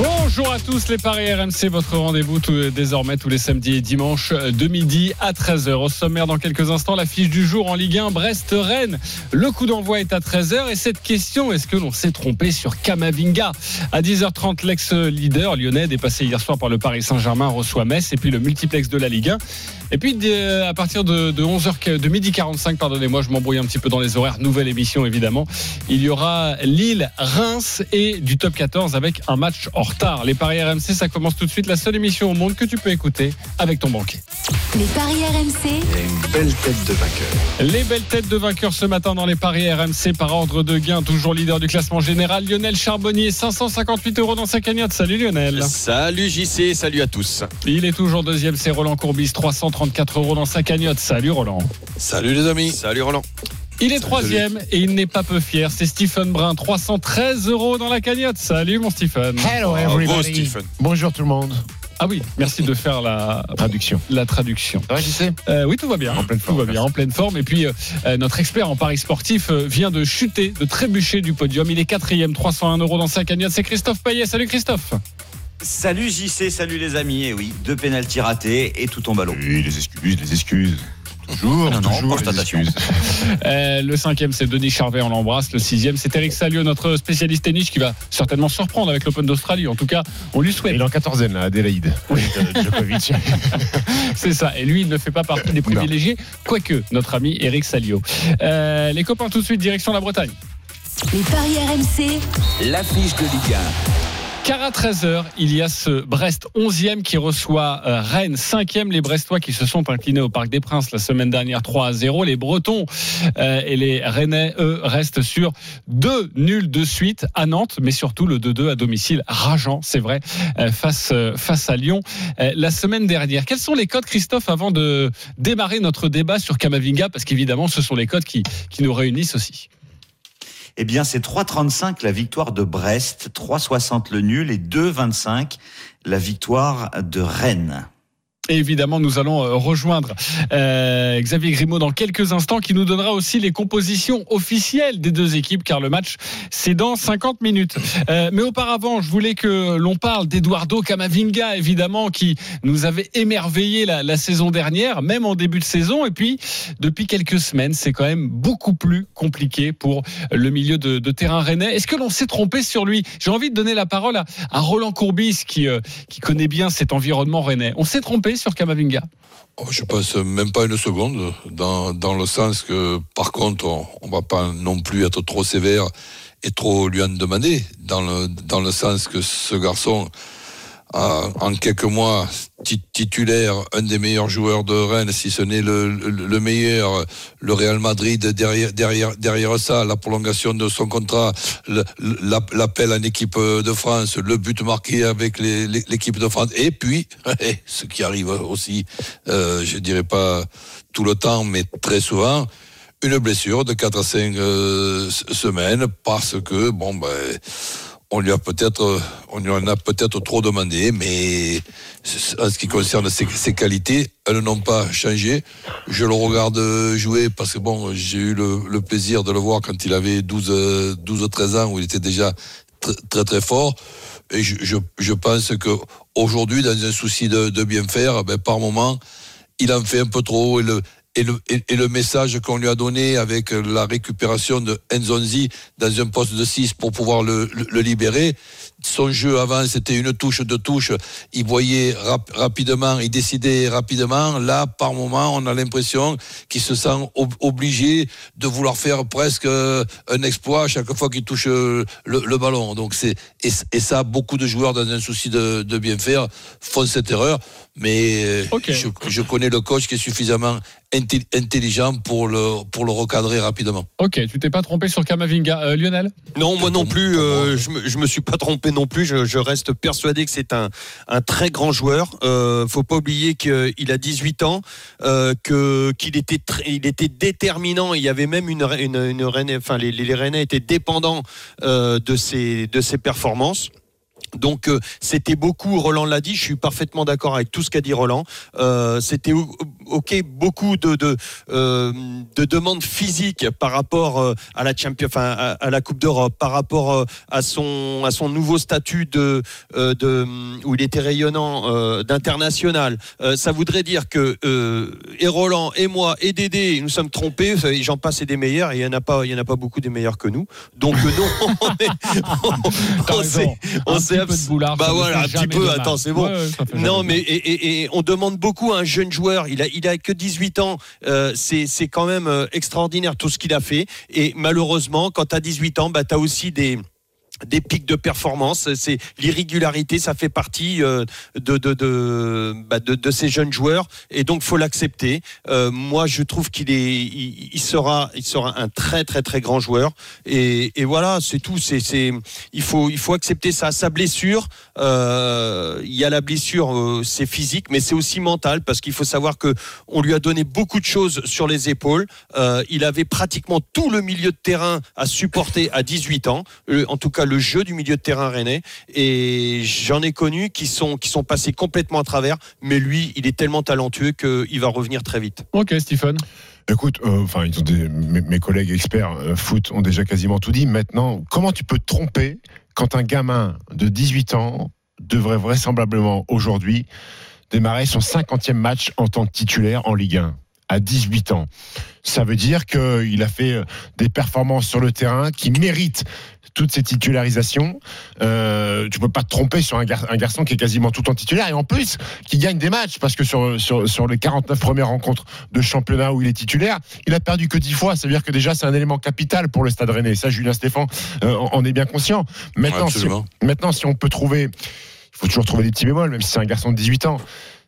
Bonjour à tous les Paris RMC, votre rendez-vous désormais tous les samedis et dimanches de midi à 13h. Au sommaire dans quelques instants, la fiche du jour en Ligue 1 Brest-Rennes. Le coup d'envoi est à 13h et cette question, est-ce que l'on s'est trompé sur Kamavinga? À 10h30, l'ex-leader lyonnais dépassé hier soir par le Paris Saint-Germain reçoit Metz et puis le multiplex de la Ligue 1. Et puis à partir de, de 11h, de midi 45, pardonnez-moi, je m'embrouille un petit peu dans les horaires. Nouvelle émission évidemment. Il y aura Lille, Reims et du top 14 avec un match en retard. Les paris RMC, ça commence tout de suite. La seule émission au monde que tu peux écouter avec ton banquier. Les paris RMC, une belle tête de vainqueur. Les belles têtes de vainqueurs ce matin dans les paris RMC par ordre de gain. Toujours leader du classement général, Lionel Charbonnier, 558 euros dans sa cagnotte. Salut Lionel. Salut JC, salut à tous. Il est toujours deuxième, c'est Roland Courbis, 334 euros dans sa cagnotte. Salut Roland. Salut les amis. Salut Roland. Il est troisième et il n'est pas peu fier. C'est Stephen Brun, 313 euros dans la cagnotte. Salut mon Stephen. Hello everybody. Stephen. Bonjour tout le monde. Ah oui, merci de faire la Traduction. la traduction. Ça va, j'y sais Euh, oui, tout va bien. En pleine forme, Tout va bien, en pleine forme. Et puis, euh, euh, notre expert en paris sportif vient de chuter, de trébucher du podium. Il est quatrième, 301 euros dans sa cagnotte. C'est Christophe Payet. Salut Christophe. Salut JC, salut les amis. Et oui, deux pénaltys ratés et tout à l'eau. Oui, les excuses, les excuses. Toujours, Non, non, toujours. Euh, le cinquième, c'est Denis Charvet, on l'embrasse. Le sixième, c'est Eric Salio, notre spécialiste tennis, qui va certainement surprendre avec l'Open d'Australie. En tout cas, on lui souhaite. Il est en quatorzaine, là, Adélaïde. Oui. Djokovic. C'est ça. Et lui, il ne fait pas partie des privilégiés, quoique notre ami Eric Salio. Euh, les copains, tout de suite, direction la Bretagne. les paris RMC, L'affiche de Ligue Car à 13h, il y a ce Brest 11e qui reçoit euh, Rennes 5e. Les Brestois qui se sont inclinés au Parc des Princes la semaine dernière 3 à 0. Les Bretons euh, et les Rennais, eux, restent sur deux nuls de suite à Nantes, mais surtout le 2-2 à domicile. Rageant, c'est vrai, euh, face, face à Lyon la semaine dernière. Quels sont les codes, Christophe, avant de démarrer notre débat sur Kamavinga? Parce qu'évidemment, ce sont les codes qui, qui nous réunissent aussi. Eh bien, c'est 3,35 la victoire de Brest, 3,60 le nul et 2,25 la victoire de Rennes. Et évidemment, nous allons euh, rejoindre euh, Xavier Grimaud dans quelques instants, qui nous donnera aussi les compositions officielles des deux équipes, car le match, c'est dans 50 minutes. Euh, mais auparavant, je voulais que l'on parle d'Eduardo Camavinga, évidemment, qui nous avait émerveillé la, saison dernière, même en début de saison. Et puis, depuis quelques semaines, c'est quand même beaucoup plus compliqué pour le milieu de, terrain rennais. Est-ce que l'on s'est trompé sur lui? J'ai envie de donner la parole à, Roland Courbis, qui, qui connaît bien cet environnement rennais. On s'est trompé sur Camavinga Oh, Je pense même pas une seconde, dans, le sens que, par contre, on, on va pas non plus être trop sévère et trop lui en demander, dans le, dans le sens que ce garçon, en quelques mois, ti- titulaire, un des meilleurs joueurs de Rennes, si ce n'est le, le, le meilleur, le Real Madrid derrière, derrière, derrière ça, la prolongation de son contrat, l'appel en équipe de France, le but marqué avec l'équipe de France, et puis, ce qui arrive aussi, euh, je dirais pas tout le temps, mais très souvent, une blessure de 4 à 5 euh, semaines parce que, bon, ben, on lui a peut-être, on lui en a peut-être trop demandé, mais en ce qui concerne ses, qualités, elles n'ont pas changé. Je le regarde jouer parce que bon, j'ai eu le, plaisir de le voir quand il avait 12, euh, 12 13 ans où il était déjà tr- très très fort. Et je, pense que aujourd'hui, dans un souci de, bien faire, ben, par moment, il en fait un peu trop et le, message qu'on lui a donné avec la récupération de Nzonzi dans un poste de 6 pour pouvoir le libérer. Son jeu avant, c'était une touche, deux touches. Il voyait rap- rapidement, il décidait rapidement. Là, par moment, on a l'impression qu'il se sent ob- obligé de vouloir faire presque euh, un exploit à chaque fois qu'il touche euh, le, le ballon. Donc c'est et, et ça, beaucoup de joueurs dans un souci de, de bien faire font cette erreur. Mais euh, je, je connais le coach qui est suffisamment intelli- intelligent pour le pour le recadrer rapidement. Ok, tu t'es pas trompé sur Kamavinga. Euh, Lionel? Non, moi non plus, euh, je, me, je me suis pas trompé non plus. Je, reste persuadé que c'est un, très grand joueur. Euh, faut pas oublier qu'il a 18 ans, euh, qu'il était très- il était déterminant. Il y avait même une une, enfin les, les Rennais étaient dépendants euh, de ses performances. Donc euh, c'était beaucoup, Roland l'a dit, je suis parfaitement d'accord avec tout ce qu'a dit Roland. Euh, c'était ok beaucoup de de, euh, de demandes physiques par rapport à la champion, enfin à, à la Coupe d'Europe, par rapport à son à son nouveau statut de de où il était rayonnant d'international. Ça voudrait dire que et Roland et moi et Dédé, nous sommes trompés. J'en passe et des meilleurs, et il y en a pas, il y en a pas beaucoup des meilleurs que nous. Donc non, on s'est petit peu abs- de boulard, Bah voilà, un petit peu, attends, c'est bon. Ouais, ouais, Non, mais et, et- et on demande beaucoup à un jeune joueur. Il a, il a que 18 ans. Euh, c'est, c'est quand même euh, extraordinaire tout ce qu'il a fait. Et malheureusement, quand tu as 18 ans, bah, tu as aussi des des pics de performance, c'est l'irrégularité, ça fait partie euh, de de bah, de de ces jeunes joueurs et donc faut l'accepter. Euh, moi, je trouve qu'il est, il, sera, il sera un très très très grand joueur et, et voilà, c'est tout. C'est c'est, il faut il faut accepter ça. Sa blessure, euh, il y a la blessure, c'est physique, mais c'est aussi mental parce qu'il faut savoir que on lui a donné beaucoup de choses sur les épaules. Il avait pratiquement tout le milieu de terrain à supporter à 18 ans. En tout cas, le jeu du milieu de terrain rennais. Et j'en ai connu qui sont qui sont passés complètement à travers. Mais lui, il est tellement talentueux qu'il va revenir très vite. Ok, Stephen. Écoute, euh, enfin, des- mes collègues experts euh, foot ont déjà quasiment tout dit. Maintenant, comment tu peux te tromper quand un gamin de 18 ans devrait vraisemblablement aujourd'hui démarrer son 50e match en tant que titulaire en Ligue 1 à 18 ans Ça veut dire qu'il a fait euh, des performances sur le terrain qui méritent toutes ces titularisations. Euh, tu peux pas te tromper sur un, gar- un garçon qui est quasiment tout en titulaire et en plus qui gagne des matchs parce que sur, sur, sur les 49 premières rencontres de championnat où il est titulaire, il a perdu que 10 fois. Ça veut dire que déjà c'est un élément capital pour le Stade Rennais. Ça, Julien Stéphan euh, en est bien conscient. Maintenant, si, maintenant, si on peut trouver, il faut toujours trouver des petits bémols, même si c'est un garçon de 18 ans.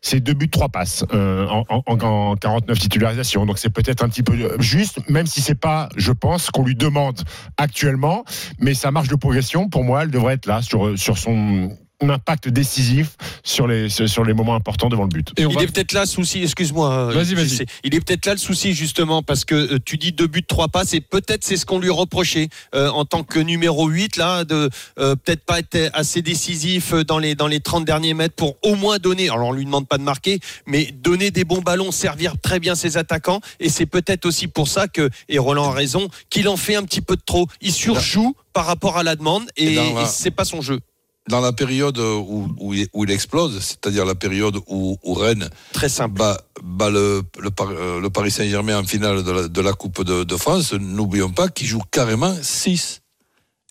C'est deux buts, trois passes euh, en, en- en 49 titularisations. Donc c'est peut-être un petit peu euh, juste, même si c'est pas, je pense, qu'on lui demande actuellement. Mais sa marge de progression, pour moi, elle devrait être là sur son impact décisif sur les, sur les moments importants devant le but. Et on il va- est peut-être là le souci, excuse-moi. euh, Vas-y, vas-y. sais. Il est peut-être là le souci justement parce que euh, tu dis deux buts, trois passes et peut-être c'est ce qu'on lui reprochait euh, en tant que numéro 8 là de euh, peut-être pas être assez décisif euh, dans les dans les 30 derniers mètres pour au moins donner. Alors on lui demande pas de marquer, mais donner des bons ballons, servir très bien ses attaquants et c'est peut-être aussi pour ça que et Roland a raison qu'il en fait un petit peu de trop. Il surjoue par rapport à la demande et, Et la- et c'est pas son jeu. Dans la période où, où, il, où il explose, c'est-à-dire la période où, où Rennes Très simple. bat, bat le, le, euh, le Paris Saint-Germain en finale de la, de la Coupe de, de France, n'oublions pas qu'il joue carrément 6.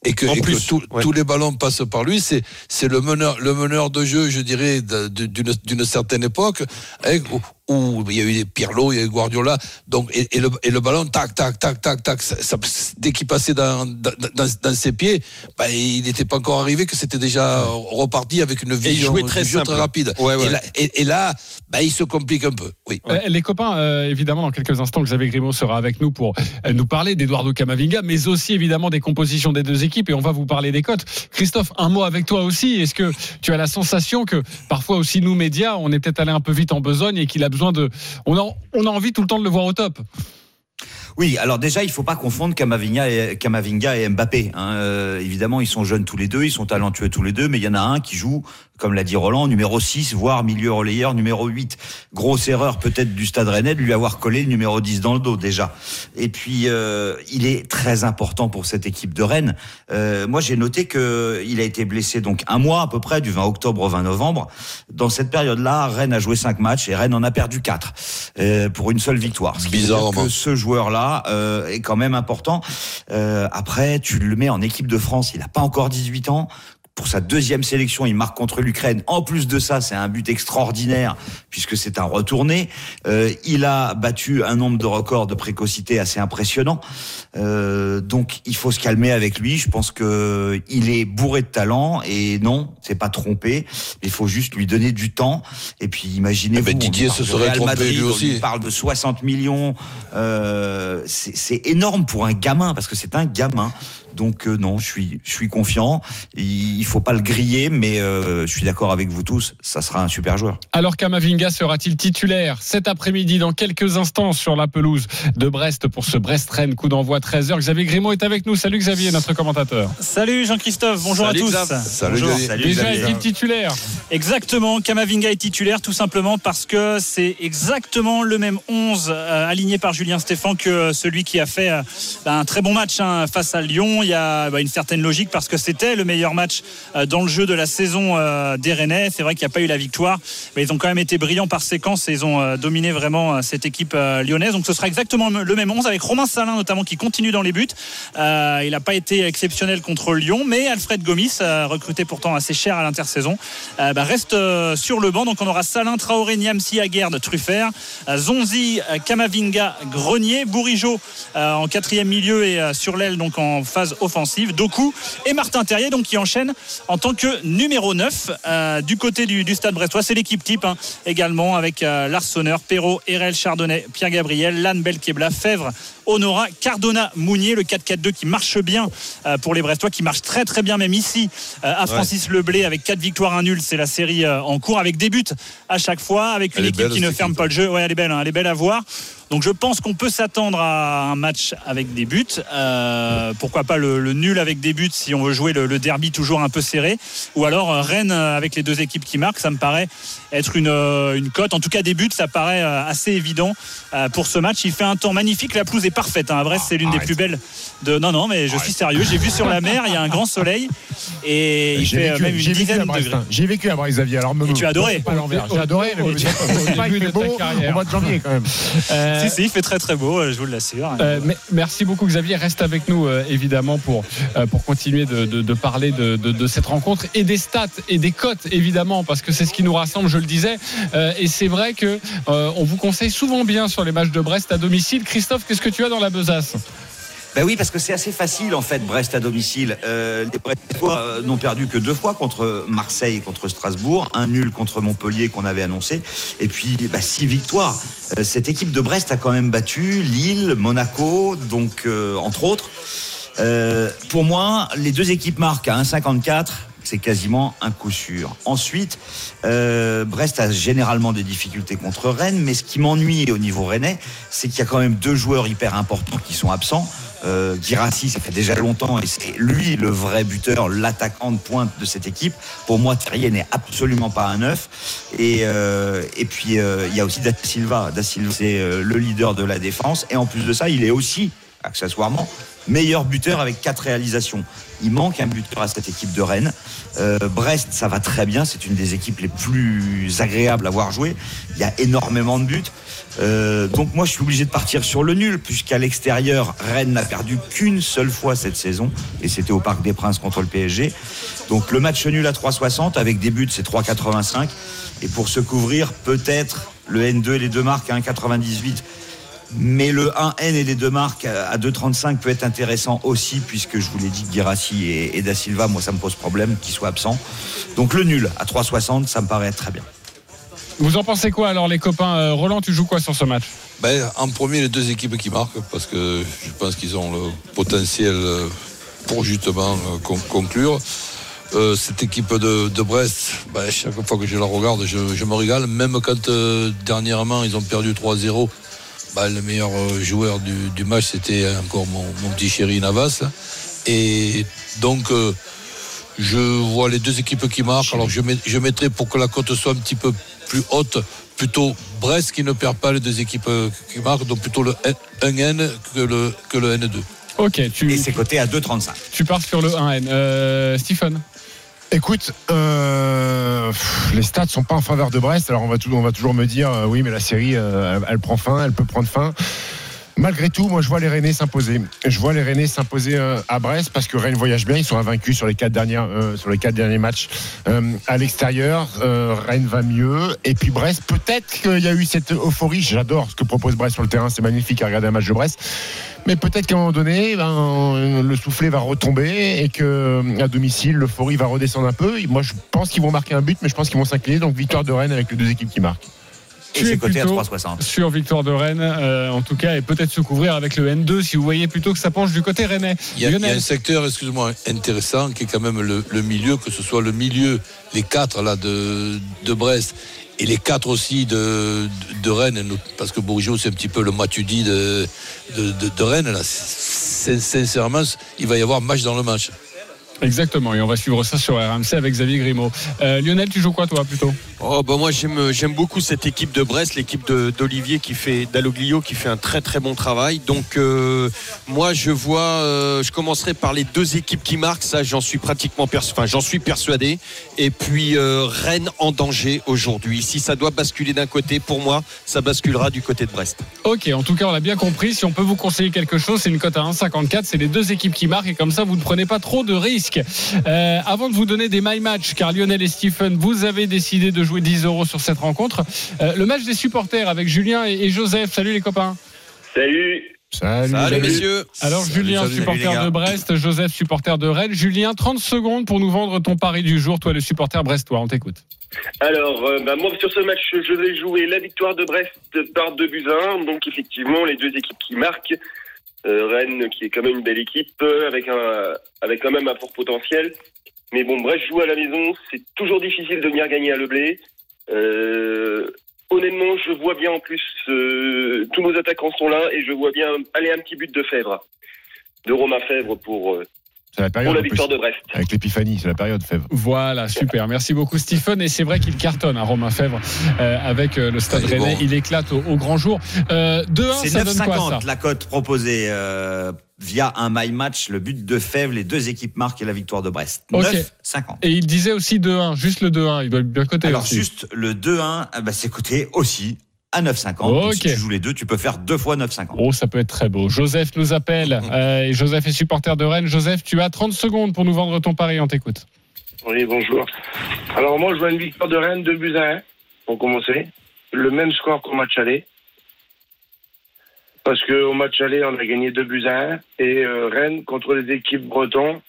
Et que, En et que plus, tout- ouais. tous les ballons passent par lui, c'est c'est le meneur le meneur de jeu, je dirais, d'une d'une certaine époque, où, il y a eu des Pirlo, il y a eu Guardiola, donc et, et le, et le ballon tac tac tac tac tac, ça- ça- dès qu'il passait dans, dans, dans- dans ses pieds, bah, il n'était pas encore arrivé que c'était déjà reparti avec une Et vision, jouait très rapide. Ouais, ouais. Et là, et- et là, bah, il se complique un peu. Oui. Euh, Les copains, euh, évidemment, dans quelques instants, Xavier Grimaud sera avec nous pour euh, nous parler d'Eduardo Camavinga, mais aussi évidemment des compositions des deux équipes et on va vous parler des cotes. Christophe, un mot avec toi aussi. Est-ce que tu as la sensation que parfois aussi nous médias, on est peut-être allé un peu vite en besogne et qu'il a besoin on a envie tout le temps de le voir au top. Oui, alors déjà, il faut pas confondre Kamavinga et, Kamavinga et Mbappé. hein. Euh, évidemment, ils sont jeunes tous les deux, ils sont talentueux tous les deux, mais il y en a un qui joue, comme l'a dit Roland, numéro 6, voire milieu relayeur numéro 8. Grosse erreur peut-être du Stade Rennais de lui avoir collé le numéro 10 dans le dos déjà. Et puis, euh, il est très important pour cette équipe de Rennes. Euh, moi, j'ai noté que il a été blessé donc un mois à peu près, du 20 octobre au 20 novembre. Dans cette période-là, Rennes a joué 5 matchs et Rennes en a perdu 4 euh, pour une seule victoire. Ce qui veut dire Bizarrement. que ce joueur-là euh, est quand même important. Euh, après, tu le mets en équipe de France, il n'a pas encore 18 ans. Pour sa deuxième sélection, il marque contre l'Ukraine. En plus de ça, c'est un but extraordinaire puisque c'est un retourné. Euh, il a battu un nombre de records de précocité assez impressionnant. Euh, donc, il faut se calmer avec lui. Je pense que il est bourré de talent et non, c'est pas trompé. Il faut juste lui donner du temps. Et puis, imaginez-vous. Eh ben, on Didier se serait Real trompé, Madrid, lui on aussi. parle de 60 millions. Euh, c'est énorme pour un gamin parce que c'est un gamin. Donc non, je suis, je suis confiant. Il, faut pas le griller, mais je suis d'accord avec vous tous, ça sera un super joueur. Alors Kamavinga sera-t-il titulaire cet après-midi dans quelques instants sur la pelouse de Brest pour ce Brest-Rennes coup d'envoi 13h. Xavier Grimaud est avec nous. Salut Xavier, notre commentateur. Salut Jean-Christophe, bonjour à tous. Salut, Déjà est-il titulaire? Exactement, Kamavinga est titulaire tout simplement parce que c'est exactement le même 11 euh, aligné par Julien Stéphan que celui qui a fait euh, un très bon match hein, face à Lyon. Il y a bah, une certaine logique parce que c'était le meilleur match euh, dans le jeu de la saison des Rennais. C'est vrai qu'il n'y a pas eu la victoire, mais ils ont quand même été brillants par séquence et ils ont dominé vraiment cette équipe lyonnaise. Donc ce sera exactement le même 11 avec Romain Salin notamment qui continue dans les buts. il n'a pas été exceptionnel contre Lyon, mais Alfred Gomis, recruté pourtant assez cher à l'intersaison, bah, reste sur le banc. Donc on aura Salin, Traoré, Niamsi, Aguerd, Truffert, Zonzi, Kamavinga, Grenier, Bourigeau euh, en quatrième milieu et euh, sur l'aile donc en phase offensive, Doku et Martin Terrier donc qui enchaîne en tant que numéro 9 euh, du côté du, stade brestois. C'est l'équipe type hein, également avec Larsonneur, Perrault, Erel, Chardonnay, Pierre Gabriel, Lannes, Belkebla, Fèvre, Honora, Cardona, Mounier, le 4-4-2 qui marche bien pour les Brestois, qui marche très très bien même ici à Francis Leblé avec 4 victoires, 1 nul. C'est la série en cours avec des buts à chaque fois, avec une équipe qui ne ferme pas le jeu. Ouais, elle est belle, hein, elle est belle à voir. Donc je pense qu'on peut s'attendre à un match avec des buts. Euh, pourquoi pas le, nul avec des buts si on veut jouer le, derby toujours un peu serré. Ou alors euh, Rennes avec les deux équipes qui marquent, ça me paraît être une, euh, une cote. En tout cas des buts, ça paraît assez évident pour ce match. Il fait un temps magnifique, la pelouse est parfaite. Hein. À Brest, c'est l'une des plus belles de. Non, non, mais je suis sérieux. J'ai vu sur la mer, il y a un grand soleil et il fait même une dizaine de degrés. Hein. J'ai vécu à Brest, Xavier. Alors, et tu as adoré. J'ai adoré. Mais au mois de janvier quand même. Si, si, il fait très très beau, je vous l'assure. Euh, merci beaucoup Xavier, reste avec nous euh, évidemment pour, euh, pour continuer de, parler de, cette rencontre et des stats et des cotes évidemment parce que c'est ce qui nous rassemble, je le disais. et c'est vrai que on vous conseille souvent bien sur les matchs de Brest à domicile. Christophe, qu'est-ce que tu as dans la besace? Ben oui, parce que c'est assez facile en fait, Brest à domicile. Euh, les Brestois euh, n'ont perdu que deux fois contre Marseille et contre Strasbourg, un nul contre Montpellier qu'on avait annoncé, et puis bah, six victoires. Euh, cette équipe de Brest a quand même battu Lille, Monaco, donc entre autres. pour moi, les deux équipes marquent à 1,54 c'est quasiment un coup sûr. Ensuite, euh, Brest a généralement des difficultés contre Rennes, mais ce qui m'ennuie au niveau rennais, c'est qu'il y a quand même deux joueurs hyper importants qui sont absents. Euh, Girassi, ça fait déjà longtemps, et c'est lui le vrai buteur, l'attaquant de pointe de cette équipe. Pour moi, Thierry n'est absolument pas un neuf. Et, euh, et puis, il y a aussi Da Silva. Da Silva, c'est le leader de la défense. Et en plus de ça, il est aussi, accessoirement, meilleur buteur avec quatre réalisations. Il manque un buteur à cette équipe de Rennes. Euh, Brest, ça va très bien. C'est une des équipes les plus agréables à voir jouer. Il y a énormément de buts. Euh, donc moi, je suis obligé de partir sur le nul, puisqu'à l'extérieur, Rennes n'a perdu qu'une seule fois cette saison, et c'était au Parc des Princes contre le PSG. Donc le match nul à 3,60 avec des buts, c'est 3,85. Et pour se couvrir, peut-être le N2 et les deux marques à 1,98 mais le 1N et les deux marques à 2,35 peut être intéressant aussi, puisque je vous l'ai dit, Girassi et, Da Silva, moi ça me pose problème qu'ils soient absents. Donc le nul à 3,60, ça me paraît très bien. Vous en pensez quoi alors les copains euh, Roland, tu joues quoi sur ce match? Ben, En premier, les deux équipes qui marquent, parce que je pense qu'ils ont le potentiel euh, pour justement euh, conclure. cette équipe de, Brest, ben, chaque fois que je la regarde, je, je me régale. Même quand dernièrement ils ont perdu 3-0, bah, le meilleur euh, joueur du, match, c'était encore mon, petit chéri Navas. Et donc, euh, je vois les deux équipes qui marquent. Alors, je, je mettrai pour que la cote soit un petit peu plus haute, plutôt Brest qui ne perd pas les deux équipes euh, qui marquent, donc plutôt le 1N que le, que le N2. Ok, tu, Et c'est coté à 2,35. Tu pars sur le 1N. Stephen? Écoute, euh, les stats sont pas en faveur de Brest. Alors on va, on va toujours me dire, euh, oui, mais la série, euh, elle, prend fin, elle peut prendre fin. Malgré tout, moi je vois les Rennais s'imposer. Je vois les Rennais s'imposer à Brest parce que Rennes voyage bien. Ils sont invaincus sur les quatre quatre derniers matchs à l'extérieur. Rennes va mieux. Et puis Brest, peut-être qu'il y a eu cette euphorie. J'adore ce que propose Brest sur le terrain. C'est magnifique à regarder un match de Brest. Mais peut-être qu'à un moment donné, ben, le soufflet va retomber et que à domicile, l'euphorie va redescendre un peu. Moi, je pense qu'ils vont marquer un but, mais je pense qu'ils vont s'incliner. Donc, victoire de Rennes avec les deux équipes qui marquent. Et Tu es c'est coté à plutôt 3,60. sur victoire de Rennes, euh, en tout cas, et peut-être se couvrir avec le N2 si vous voyez plutôt que ça penche du côté rennais. Il y, a, il y a Lionel. un secteur, excuse-moi, intéressant qui est quand même le, le milieu, que ce soit le milieu, les quatre là de, de Brest et les quatre aussi de, de, de Rennes, parce que Bourgeot c'est un petit peu le Matuidi de, de, de, de Rennes. Là. Sin- Sincèrement, il va y avoir match dans le match. Exactement, et on va suivre ça sur RMC avec Xavier Grimaud. Euh, Lionel, tu joues quoi toi plutôt? Oh bah moi j'aime j'aime beaucoup cette équipe de Brest, l'équipe d'Olivier qui fait d'Aloglio qui fait un très très bon travail. Donc euh, moi je vois, euh, je commencerai par les deux équipes qui marquent, ça j'en suis pratiquement enfin j'en suis persuadé. Et puis Rennes en danger aujourd'hui. Si ça doit basculer d'un côté, pour moi ça basculera du côté de Brest. Ok, en tout cas, on l'a bien compris. Si on peut vous conseiller quelque chose, c'est une cote à 1,54. C'est les deux équipes qui marquent et comme ça, vous ne prenez pas trop de risques. Euh, avant de vous donner des my match, car Lionel et Stephen, vous avez décidé de jouer 10 euros sur cette rencontre. euh, le match des supporters avec Julien et, et Joseph. Salut les copains. Salut. Salut, messieurs. Alors Salut, Julien, salut, supporter de Brest, Joseph, supporter de Rennes. Julien, 30 secondes pour nous vendre ton pari du jour. Toi, le supporter brestois, on t'écoute. Alors, euh, bah, moi, sur ce match, je vais jouer la victoire de Brest par 2 buts à 1. Donc, effectivement, les deux équipes qui marquent. Euh, Rennes, qui est quand même une belle équipe, euh, avec, un, avec quand même un fort potentiel. Mais bon, Brest joue à la maison. C'est toujours difficile de venir gagner à Le Blé. Euh, honnêtement, je vois bien en plus, euh, tous nos attaquants sont là et je vois bien aller un petit but de Fèvre. De Romain Fèvre pour, C'est la pour période. la en plus. victoire de Brest. Avec l'épiphanie, c'est la période, Fèvre. Voilà, super. Merci beaucoup, Stephen. Et c'est vrai qu'il cartonne, hein, Romain Fèvre, euh, avec euh, le Stade Rennais. bon. Il éclate au, au grand jour. Euh, 2-1, C'est ça donne quoi ça 9,50 la cote proposée euh, via un my match, le but de Fèvre, les deux équipes marquent et la victoire de Brest. Ok. 9,50. Et il disait aussi 2-1, juste le 2-1. Il doit être bien coté. Alors aussi. juste le 2-1, ah bah, c'est coté aussi à 9,50. Donc, Ok. Si tu joues les deux, tu peux faire deux fois 9,50. Oh, ça peut être très beau. Joseph nous appelle. euh, et Joseph est supporter de Rennes. Joseph, tu as 30 secondes pour nous vendre ton pari. On t'écoute. Oui, bonjour. Alors moi, je vois une victoire de Rennes, 2 buts à 1, pour commencer. Le même score qu'au match aller. Parce qu'au match aller, on a gagné 2 buts à 1. Et euh, Rennes, contre les équipes bretons,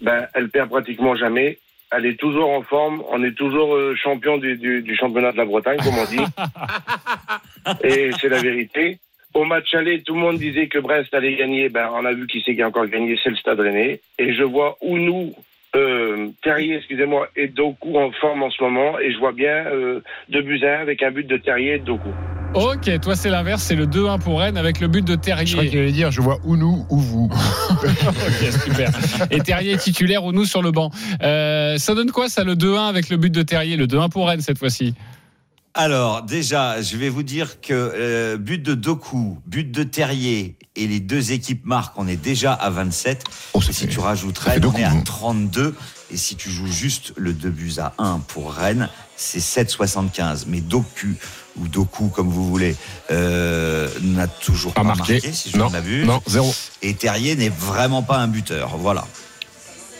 ben, elle perd pratiquement jamais. Elle est toujours en forme. On est toujours euh, champion du, du- du championnat de la Bretagne, comme on dit. Et c'est la vérité. Au match aller, tout le monde disait que Brest allait gagner. Ben, on a vu qui c'est qui a encore gagné, c'est le Stade Rennais. Et je vois Ounou, euh, Terrier, excusez-moi, et Doku en forme en ce moment. Et je vois bien euh, deux buts à un avec un but de Terrier et de Doku. Ok, toi c'est l'inverse. C'est le 2-1 pour Rennes avec le but de Je crois Terrier. qu'il allait dire, je vois ou nous ou vous. ok, super. Et Terrier titulaire ou nous sur le banc. Euh, ça donne quoi ça, le 2-1 avec le but de Terrier Le 2-1 pour Rennes cette fois-ci? Alors déjà, je vais vous dire que euh, but de Doku, but de Terrier et les deux équipes marquent, on est déjà à 27. Oh, si fait- tu rajoutes Rennes, on est à hein. 32. Et si tu joues juste le 2 buts à 1 pour Rennes, c'est 7,75. Mais Doku ou Doku comme vous voulez euh, n'a toujours Pas pas, marqué. marqué, si je ne m'abuse. non, zéro. Et Terrier n'est vraiment pas un buteur. Voilà.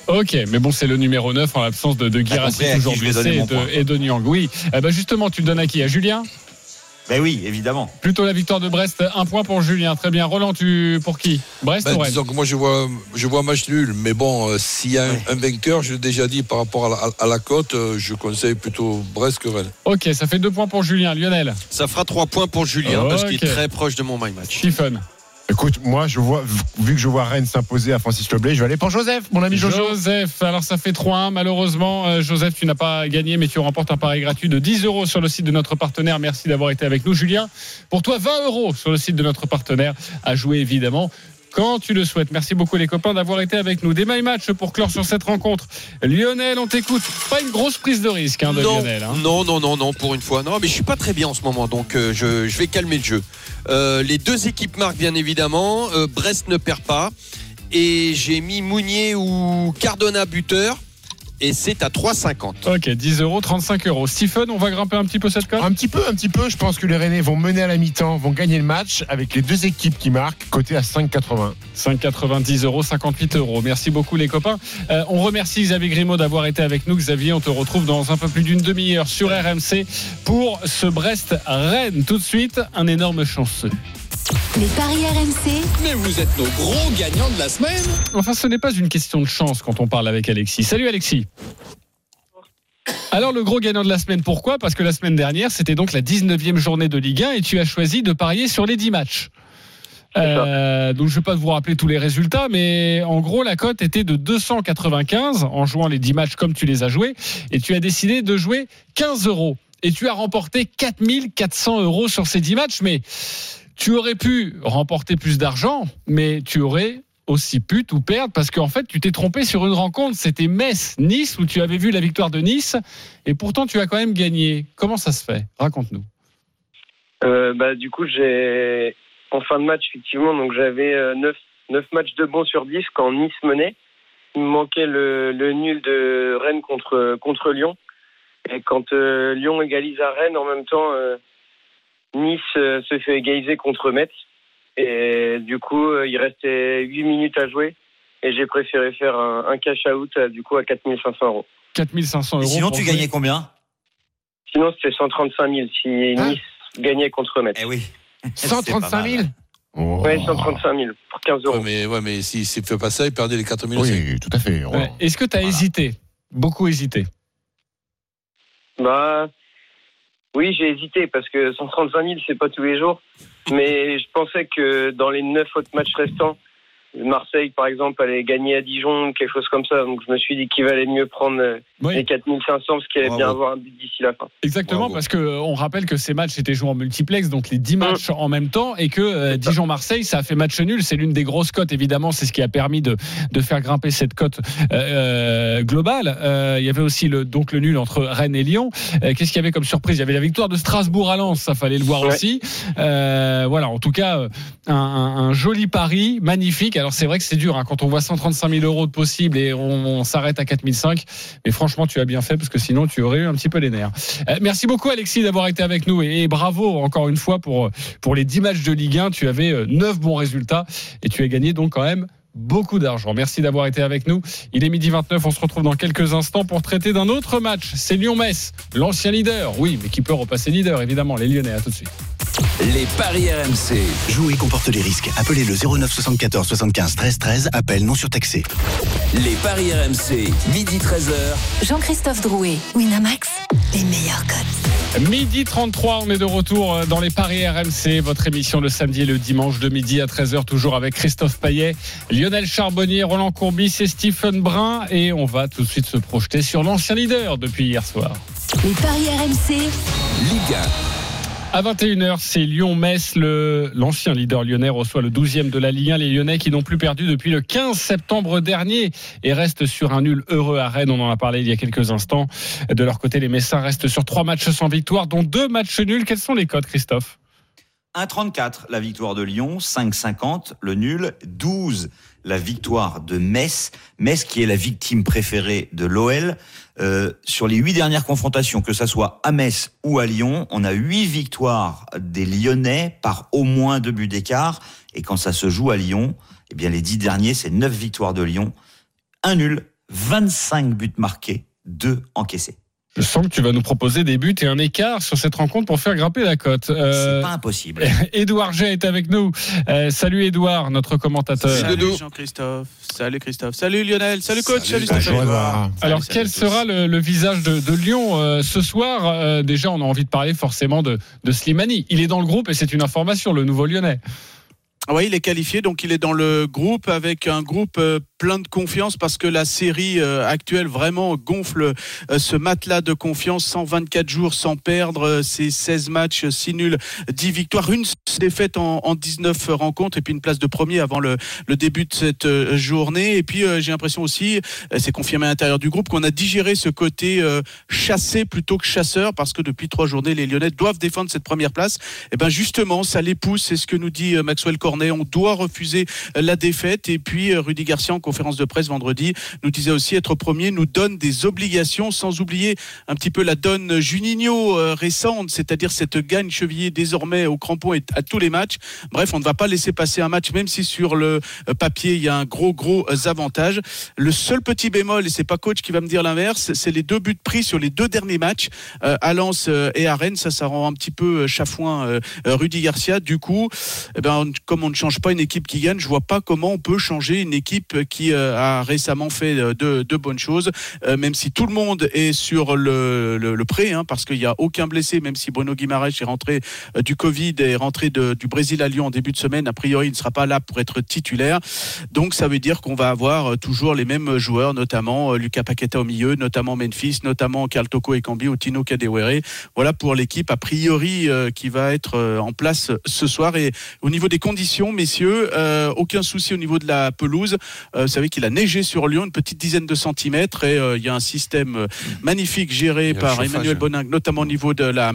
Ok, mais bon, c'est le numéro 9 en l'absence de, de Guirassi toujours blessé et de, point. et de Niang. Oui, Eh ben justement, tu le donnes à qui? À Julien? Ben oui, évidemment. Plutôt la victoire de Brest, un point pour Julien. Très bien. Roland, tu pour qui? Brest Ben, ou Rennes? disons que moi je vois, je vois match nul, mais bon, euh, s'il y a un, Ouais. un vainqueur, je l'ai déjà dit par rapport à la, à la cote, euh, je conseille plutôt Brest que Rennes. Ok, ça fait deux points pour Julien. Lionel, Ça fera trois points pour Julien parce qu'il est très proche de mon my match. Stephen, Écoute, moi, je vois, vu que je vois Rennes s'imposer à Francis Leblay, je vais aller pour Joseph, mon ami Jojo. Joseph. Alors ça fait 3-1. Malheureusement, euh, Joseph, tu n'as pas gagné, mais tu remportes un pari gratuit de 10 euros sur le site de notre partenaire. Merci d'avoir été avec nous, Julien. Pour toi, 20 euros sur le site de notre partenaire à jouer évidemment. Quand tu le souhaites. Merci beaucoup les copains d'avoir été avec nous. Des my match pour clore sur cette rencontre. Lionel, on t'écoute. Pas une grosse prise de risque hein, de non, Lionel. hein. non, non, non, non, pour une fois. Non, mais je suis pas très bien en ce moment, donc euh, je, je vais calmer le jeu. Euh, les deux équipes marquent bien évidemment. Euh, Brest ne perd pas. Et j'ai mis Mounier ou Cardona buteur. Et c'est à 3,50. Ok, 10 euros, 35 euros. Stephen, on va grimper un petit peu cette cote? Un petit peu, un petit peu. Je pense que les Rennais vont mener à la mi-temps, vont gagner le match avec les deux équipes qui marquent, côté à 5,80. 5,90 euros, 58 euros. Merci beaucoup les copains. Euh, on remercie Xavier Grimaud d'avoir été avec nous. Xavier, on te retrouve dans un peu plus d'une demi-heure sur RMC pour ce Brest-Rennes. Tout de suite, un énorme chanceux. Les paris RMC, Mais vous êtes nos gros gagnants de la semaine. Enfin, ce n'est pas une question de chance quand on parle avec Alexis. Salut Alexis. Alors le gros gagnant de la semaine, pourquoi? Parce que la semaine dernière, c'était donc la 19e journée de Ligue 1 et tu as choisi de parier sur les 10 matchs. Euh, donc je ne vais pas vous rappeler tous les résultats, mais en gros la cote était de 295 en jouant les 10 matchs comme tu les as joués, et tu as décidé de jouer 15 euros. Et tu as remporté 4400 euros sur ces 10 matchs, mais tu aurais pu remporter plus d'argent, mais tu aurais aussi pu tout perdre parce qu'en fait tu t'es trompé sur une rencontre. C'était Metz-Nice où tu avais vu la victoire de Nice et pourtant tu as quand même gagné. Comment ça se fait? Raconte-nous. Euh, bah, du coup, j'ai en fin de match, effectivement, donc j'avais 9, euh, matchs de bons sur 10 quand Nice menait. Il me manquait le, nul de Rennes contre, contre Lyon. Et quand euh, Lyon égalise à Rennes, en même temps, Nice se fait égaliser contre Metz. Et du coup, il restait 8 minutes à jouer. Et j'ai préféré faire un, cash-out du coup à 4500 euros. 4500 euros. sinon, tu gagnais combien? Sinon, c'était 135 000 si hein? Nice gagnait contre Metz. Eh oui. 135 000 Oui, 135 000 pour 15 euros. Ouais, mais, ouais, mais s'il ne fait pas ça, il perdait les 4 000 Oui, tout à fait. Est-ce que tu as hésité? Beaucoup hésité Bah. Oui, j'ai hésité parce que 135 000, c'est pas tous les jours. Mais je pensais que dans les 9 autres matchs restants, Marseille, par exemple, allait gagner à Dijon, quelque chose comme ça. Donc je me suis dit qu'il valait mieux prendre euh, les 4500 parce qu'il allait bien avoir un but d'ici la fin. Exactement, parce que euh, on rappelle que ces matchs étaient joués en multiplex, donc les 10 mmh. matchs en même temps, et que euh, Dijon-Marseille, ça a fait match nul. C'est l'une des grosses cotes, évidemment. C'est ce qui a permis de, de faire grimper cette cote globale. il y avait aussi le, donc le nul entre Rennes et Lyon. Qu'est-ce qu'il y avait comme surprise? Il y avait la victoire de Strasbourg à Lens, ça fallait le voir aussi. voilà, en tout cas, un, un joli pari, magnifique. Alors c'est vrai que c'est dur hein, quand on voit 135 000 euros de possible et on, s'arrête à 4005. Mais franchement, tu as bien fait parce que sinon tu aurais eu un petit peu les nerfs. Euh, merci beaucoup Alexis d'avoir été avec nous et, bravo encore une fois pour pour les 10 matchs de Ligue 1. Tu avais 9 euh, bons résultats et tu as gagné donc quand même beaucoup d'argent. Merci d'avoir été avec nous. Il est midi 29, on se retrouve dans quelques instants pour traiter d'un autre match. C'est Lyon-Metz, l'ancien leader. Oui, mais qui peut repasser leader, évidemment, les Lyonnais. À tout de suite. Les paris RMC. Jouer comporte les risques. Appelez le 09 74 75 13 13. Appel non surtaxé. Les paris RMC. Midi 13h. Jean-Christophe Drouet. Winamax. Les meilleurs codes. Midi 33, on est de retour euh, dans les paris RMC. Votre émission le samedi et le dimanche de midi à 13h. Toujours avec Christophe Payet, Lionel Charbonnier, Roland Courbis et Stephen Brun. Et on va tout de suite se projeter sur l'ancien leader depuis hier soir. Les paris RMC. Liga. À 21h, c'est Lyon-Metz. L'ancien leader lyonnais reçoit le 12e de la Ligue 1. Les Lyonnais qui n'ont plus perdu depuis le 15 septembre dernier et restent sur un nul heureux à Rennes. On en a parlé il y a quelques instants. De leur côté, les Messins restent sur trois matchs sans victoire, dont deux matchs nuls. Quels sont les codes, Christophe? 1,34 la victoire de Lyon, 5,50 le nul, 12 la victoire de Metz. Metz qui est la victime préférée de l'OL. Euh, sur les huit dernières confrontations, que ça soit à Metz ou à Lyon, on a huit victoires des Lyonnais par au moins deux buts d'écart. Et quand ça se joue à Lyon, eh bien les dix derniers, c'est neuf victoires de Lyon, un nul, 25 buts marqués, deux encaissés. Je sens que tu vas nous proposer des buts et un écart sur cette rencontre pour faire grimper la cote. Euh, c'est pas impossible. Édouard G est avec nous. Euh, salut Édouard, notre commentateur. Salut Jean-Christophe. Salut Christophe. Salut Lionel. Salut coach. Salut, Alors quel sera le, visage de, Lyon euh, ce soir Déjà, on a envie de parler forcément de, de Slimani. Il est dans le groupe et c'est une information, le nouveau Lyonnais. Ah oui, il est qualifié, donc il est dans le groupe avec un groupe euh, plein de confiance parce que la série euh, actuelle vraiment gonfle euh, ce matelas de confiance. 124 jours sans perdre, c'est 16 matchs, 6 nuls, 10 victoires, une défaite en, en 19 rencontres et puis une place de premier avant le, début de cette journée. Et puis j'ai l'impression aussi, c'est confirmé à l'intérieur du groupe, qu'on a digéré ce côté chassé plutôt que chasseur parce que depuis trois journées, les Lyonnais doivent défendre cette première place. Et ben justement, ça les pousse, c'est ce que nous dit Maxwell Cornet on doit refuser la défaite. Et puis euh, Rudy Garcia en conférence de presse vendredi nous disait aussi être premier nous donne des obligations, sans oublier un petit peu la donne Juninho euh, récente, c'est-à-dire cette gagne chevillée désormais au crampon et à tous les matchs. Bref, on ne va pas laisser passer un match, même si sur le euh, papier il y a un gros gros avantage. Le seul petit bémol, et c'est pas coach qui va me dire l'inverse, c'est les deux buts pris sur les deux derniers matchs à Lens et à Rennes. Ça, ça rend un petit peu chafouin Rudy Garcia. Du coup, eh ben, ne change pas une équipe qui gagne. Je vois pas comment on peut changer une équipe qui euh, a récemment fait de, de bonnes choses, euh, même si tout le monde est sur le, le, prêt, hein, parce qu'il n'y a aucun blessé, même si Bruno Guimaraes est rentré euh, du Covid et est rentré du Brésil à Lyon en début de semaine. A priori, il ne sera pas là pour être titulaire. Donc, ça veut dire qu'on va avoir euh, toujours les mêmes joueurs, notamment euh, Lucas Paqueta au milieu, notamment Memphis, notamment Karl Toko et Cambi ou Tino Kadewere. Voilà pour l'équipe, a priori, euh, qui va être euh, en place ce soir. Et au niveau des conditions, messieurs, euh, aucun souci au niveau de la pelouse. Euh, vous savez qu'il a neigé sur Lyon une petite dizaine de centimètres et euh, il y a un système magnifique géré par Emmanuel. Bonin, notamment au niveau de la,